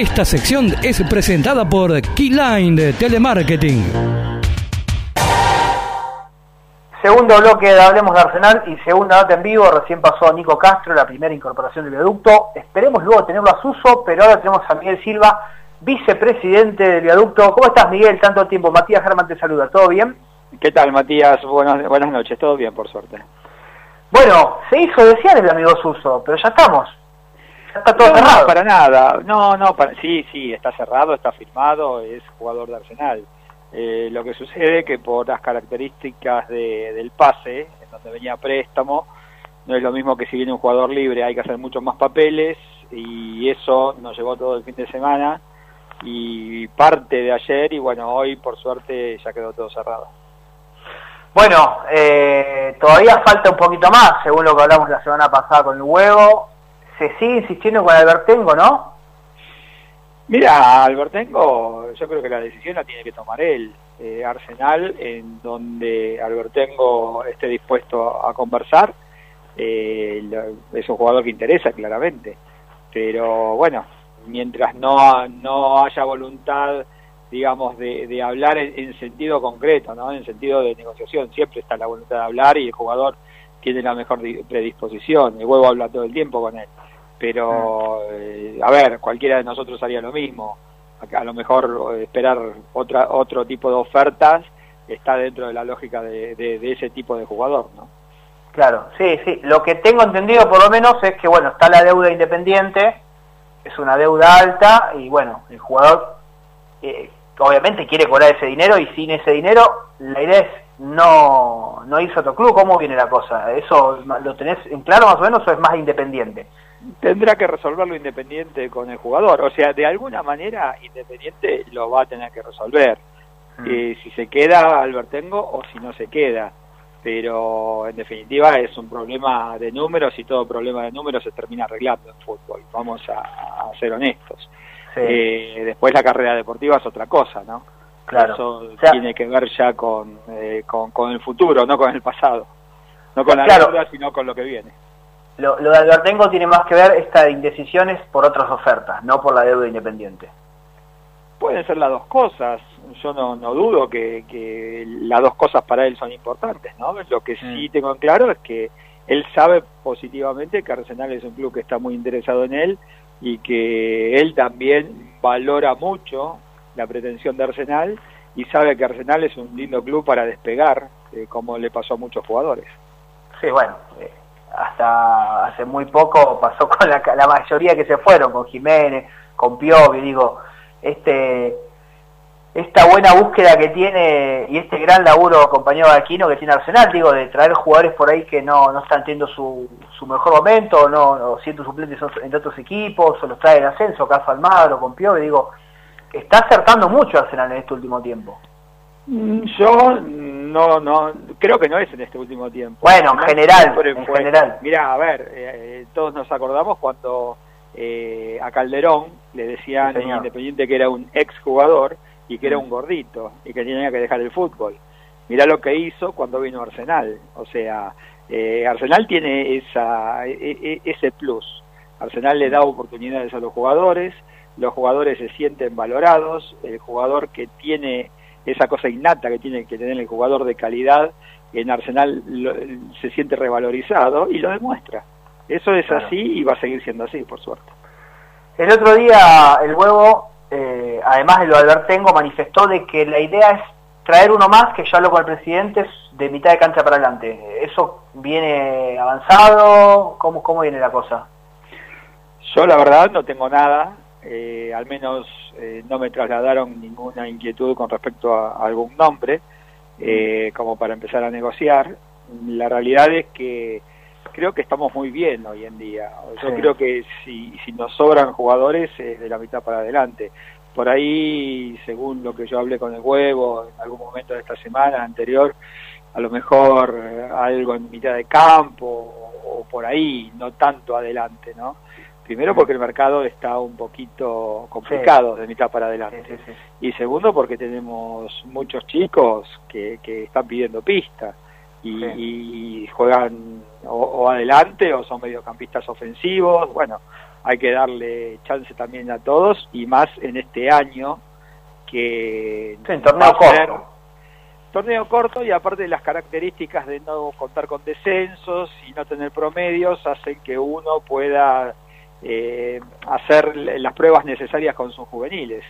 Esta sección es presentada por Keyline de Telemarketing. Segundo bloque de Hablemos de Arsenal y segunda nota en vivo. Recién pasó Nico Castro, la primera incorporación del viaducto. Esperemos luego tenerlo a Suso, pero ahora tenemos a Miguel Silva, vicepresidente del viaducto. ¿Cómo estás, Miguel? Tanto tiempo. Matías Germán te saluda. ¿Todo bien? ¿Qué tal, Matías? Buenas, buenas noches. Todo bien, por suerte. Bueno, se hizo desear el amigo Suso, pero ya estamos. Está todo cerrado. No, para nada. No, no, para... sí, sí, está cerrado, está firmado, es jugador de Arsenal. Eh, lo que sucede que por las características de, del pase, en donde venía préstamo, no es lo mismo que si viene un jugador libre, hay que hacer muchos más papeles y eso nos llevó todo el fin de semana y parte de ayer y bueno, hoy por suerte ya quedó todo cerrado. Bueno, eh, todavía falta un poquito más, según lo que hablamos la semana pasada con el huevo. Se sigue insistiendo con Albertengo, ¿no? Mira, Albertengo, yo creo que la decisión la tiene que tomar él. Eh, Arsenal, en donde Albertengo esté dispuesto a conversar, eh, es un jugador que interesa claramente. Pero bueno, mientras no, no haya voluntad, digamos, de, de hablar en, en, sentido concreto, ¿no? en sentido de negociación, siempre está la voluntad de hablar y el jugador tiene la mejor predisposición. El huevo habla todo el tiempo con él pero eh, a ver, cualquiera de nosotros haría lo mismo. A, a, lo mejor esperar otra otro tipo de ofertas está dentro de la lógica de, de, de, ese tipo de jugador, ¿no? Claro, sí, sí. Lo que tengo entendido por lo menos es que, bueno, está la deuda independiente, es una deuda alta y, bueno, el jugador eh, obviamente quiere cobrar ese dinero y sin ese dinero la idea es no, no irse a otro club. ¿Cómo viene la cosa? ¿Eso lo tenés en claro más o menos o es más independiente? tendrá que resolverlo Independiente con el jugador. O sea, de alguna manera Independiente lo va a tener que resolver. Mm. Eh, si se queda Albertengo o si no se queda. Pero en definitiva es un problema de números y todo problema de números se termina arreglando en fútbol. Vamos a, a ser honestos. Sí. Eh, después la carrera deportiva es otra cosa, ¿no? Claro. Eso o sea, tiene que ver ya con, eh, con, con, el futuro, no con el pasado. No con la claro. deuda, sino con lo que viene. Lo, lo, de Albertengo tiene más que ver esta indecisiones por otras ofertas, no por la deuda independiente. Pueden ser las dos cosas. Yo no, no dudo que, que, las dos cosas para él son importantes, ¿no? Lo que sí mm. tengo en claro es que él sabe positivamente que Arsenal es un club que está muy interesado en él y que él también valora mucho la pretensión de Arsenal y sabe que Arsenal es un lindo club para despegar, eh, como le pasó a muchos jugadores. Sí, bueno, eh, hasta hace muy poco pasó con la, la, mayoría que se fueron, con Jiménez, con Piovi, digo, este esta buena búsqueda que tiene y este gran laburo compañero de Aquino que tiene Arsenal, digo, de traer jugadores por ahí que no, no están teniendo su, su mejor momento, no, o siendo suplentes entre otros equipos, o los trae en ascenso, caso Almagro, con Piovi, digo, está acertando mucho Arsenal en este último tiempo. Yo no, no, creo que no es en este último tiempo. Bueno, en general, fue, en general. Mira, a ver, eh, todos nos acordamos cuando eh, a Calderón le decían sí, Independiente que era un ex jugador y que mm. era un gordito y que tenía que dejar el fútbol. Mirá lo que hizo cuando vino Arsenal. O sea, eh, Arsenal tiene esa, e, e, ese plus. Arsenal le da oportunidades a los jugadores, los jugadores se sienten valorados, el jugador que tiene esa cosa innata que tiene que tener el jugador de calidad en Arsenal lo, se siente revalorizado y lo demuestra. Eso es claro. así y va a seguir siendo así, por suerte. El otro día el huevo, eh, además de lo de Albertengo, manifestó de que la idea es traer uno más, que ya habló con el presidente, de mitad de cancha para adelante. ¿Eso viene avanzado? ¿Cómo, cómo viene la cosa? Yo la verdad no tengo nada, eh, al menos eh, no me trasladaron ninguna inquietud con respecto a, a algún nombre, eh, como para empezar a negociar. La realidad es que creo que estamos muy bien hoy en día. Yo sí. creo que si, si nos sobran jugadores es de la mitad para adelante. Por ahí, según lo que yo hablé con el huevo en algún momento de esta semana anterior, a lo mejor eh, algo en mitad de campo o, o por ahí, no tanto adelante, ¿no? Primero porque el mercado está un poquito complicado sí. de mitad para adelante. Sí, sí, y segundo porque tenemos muchos chicos que, que están pidiendo pista y, y juegan o, o, adelante o son mediocampistas ofensivos. Bueno, hay que darle chance también a todos y más en este año que sí, torneo corto. torneo corto y aparte de las características de no contar con descensos y no tener promedios hacen que uno pueda eh, hacer las pruebas necesarias con sus juveniles.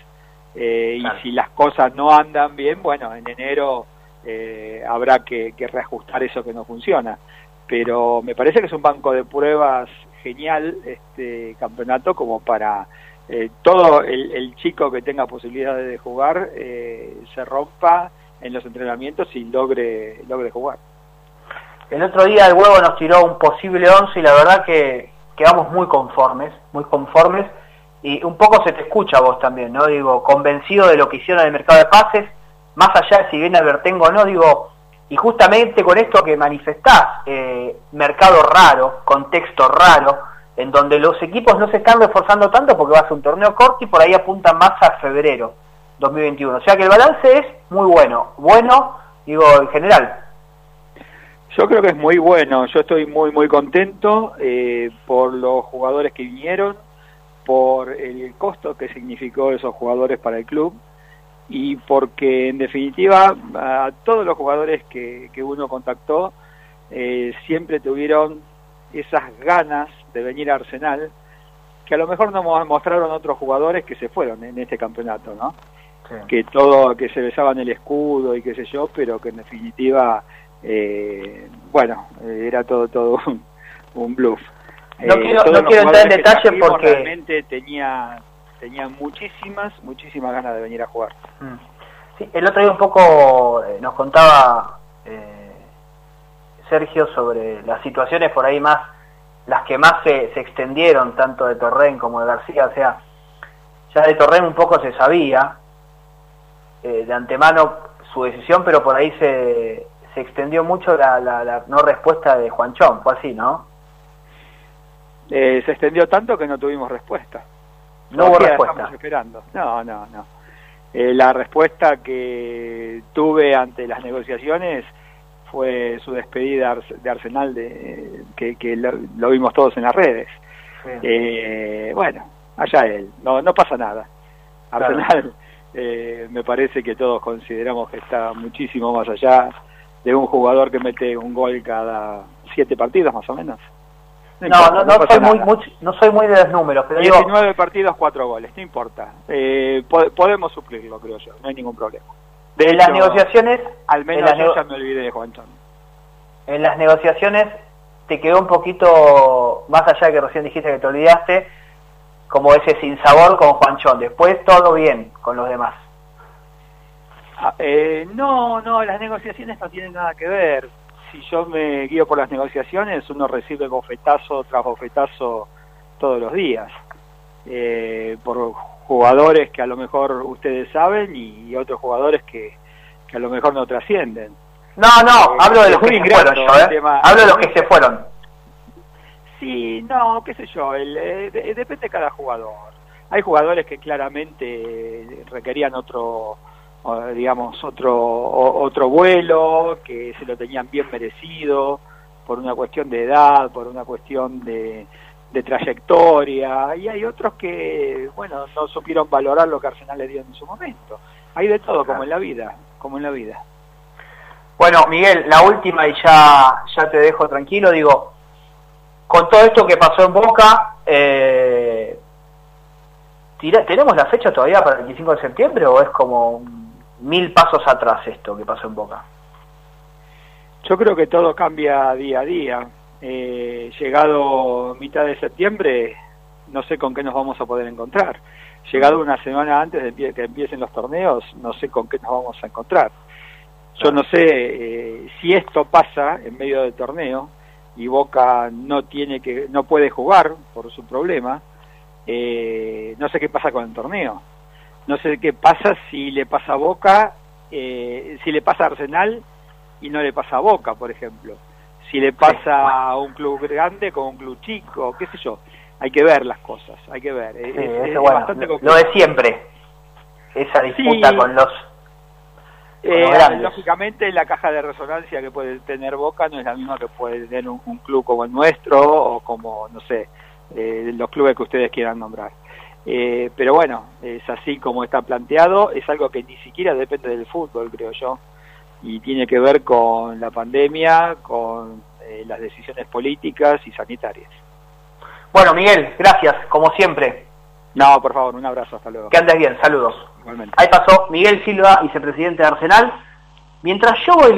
Eh, y si las cosas no andan bien bueno en enero eh, habrá que, que reajustar eso que no funciona. Pero me parece que es un banco de pruebas genial este campeonato como para eh, todo el, chico que tenga posibilidades de jugar eh, se rompa en los entrenamientos y logre, logre jugar. El otro día el huevo nos tiró un posible 11 y la verdad que quedamos muy conformes, muy conformes y un poco se te escucha vos también, ¿no? Digo, convencido de lo que hicieron en el mercado de pases, más allá de si viene Albertengo o no, digo, y justamente con esto que manifestás, eh, mercado raro, contexto raro, en donde los equipos no se están reforzando tanto porque va a ser un torneo corto y por ahí apuntan más a febrero 2021. O sea que el balance es muy bueno, bueno, digo, en general. Yo creo que es muy bueno, yo estoy muy, muy contento eh, por los jugadores que vinieron, por el costo que significó esos jugadores para el club y porque en definitiva a todos los jugadores que, que uno contactó eh, siempre tuvieron esas ganas de venir a Arsenal, que a lo mejor no mostraron otros jugadores que se fueron en este campeonato, ¿no? Que todo, que se besaban el escudo y qué sé yo, pero que en definitiva, eh, bueno, eh, era todo todo un, bluff. No eh, quiero, no quiero entrar en detalle porque realmente tenía tenía muchísimas, muchísimas ganas de venir a jugar. Mm. Sí, el otro día un poco nos contaba Sergio sobre las situaciones por ahí más las que más se, se extendieron, tanto de Torren como de García, o sea, ya de Torren un poco se sabía eh, de antemano su decisión, pero por ahí se, se extendió mucho la, la, no respuesta de Juanchón, fue así, ¿no? Eh, se extendió tanto que no tuvimos respuesta. No hubo respuesta. esperando. No, no, no. Eh, la respuesta que tuve ante las negociaciones fue su despedida de Arsenal, de, que, lo, vimos todos en las redes. Eh, bueno, allá él, no, no pasa nada. Arsenal eh, me parece que todos consideramos que está muchísimo más allá de un jugador que mete un gol cada siete partidos más o menos. No, no, no, soy muy, no soy muy de los números, pero 19 partidos, cuatro goles, no importa. Eh, podemos suplirlo, creo yo, no hay ningún problema. De las negociaciones... Al menos yo ya me olvidé de Juanchón. En las negociaciones te quedó un poquito, más allá de que recién dijiste que te olvidaste, como ese sinsabor con Juanchón. Después todo bien con los demás. Ah, eh, no, no, las negociaciones no tienen nada que ver. Si yo me guío por las negociaciones, uno recibe bofetazo tras bofetazo todos los días. Eh, por jugadores que a lo mejor ustedes saben y otros jugadores que, que a lo mejor no trascienden. No, no, eh, hablo de los que se fueron ¿eh? Hablo de los que se fueron. Sí, no, qué sé yo, el, eh, depende de cada jugador. Hay jugadores que claramente requerían otro, digamos, otro, otro vuelo, que se lo tenían bien merecido, por una cuestión de edad, por una cuestión de, de trayectoria y hay otros que, bueno, no supieron valorar lo que Arsenal le dio en su momento. Hay de todo, como en la vida, como en la vida. Bueno, Miguel, la última y ya, ya te dejo tranquilo, digo, con todo esto que pasó en Boca, eh, ¿tenemos la fecha todavía para el 25 de septiembre o es como mil pasos atrás esto que pasó en Boca? Yo creo que todo cambia día a día eh, llegado mitad de septiembre, no sé con qué nos vamos a poder encontrar. Llegado una semana antes de que empiecen los torneos, no sé con qué nos vamos a encontrar. Yo no sé eh, si esto pasa en medio del torneo y Boca no tiene que no puede jugar por su problema. Eh, no sé qué pasa con el torneo. No sé qué pasa si le pasa a Boca, eh, si le pasa a Arsenal y no le pasa a Boca, por ejemplo si le pasa a un club grande con un club chico, qué sé yo. Hay que ver las cosas, hay que ver. lo de siempre, esa disputa con los... Eh, lógicamente la caja de resonancia que puede tener Boca no es la misma que puede tener un, club como el nuestro o como, no sé, eh, los clubes que ustedes quieran nombrar. Eh, pero bueno, es así como está planteado, es algo que ni siquiera depende del fútbol, creo yo, y tiene que ver con la pandemia, con eh, las decisiones políticas y sanitarias. Bueno, Miguel, gracias, como siempre. No, por favor, un abrazo, hasta luego. Que andes bien, saludos. Igualmente. Ahí pasó Miguel Silva, vicepresidente de Arsenal. Mientras yo voy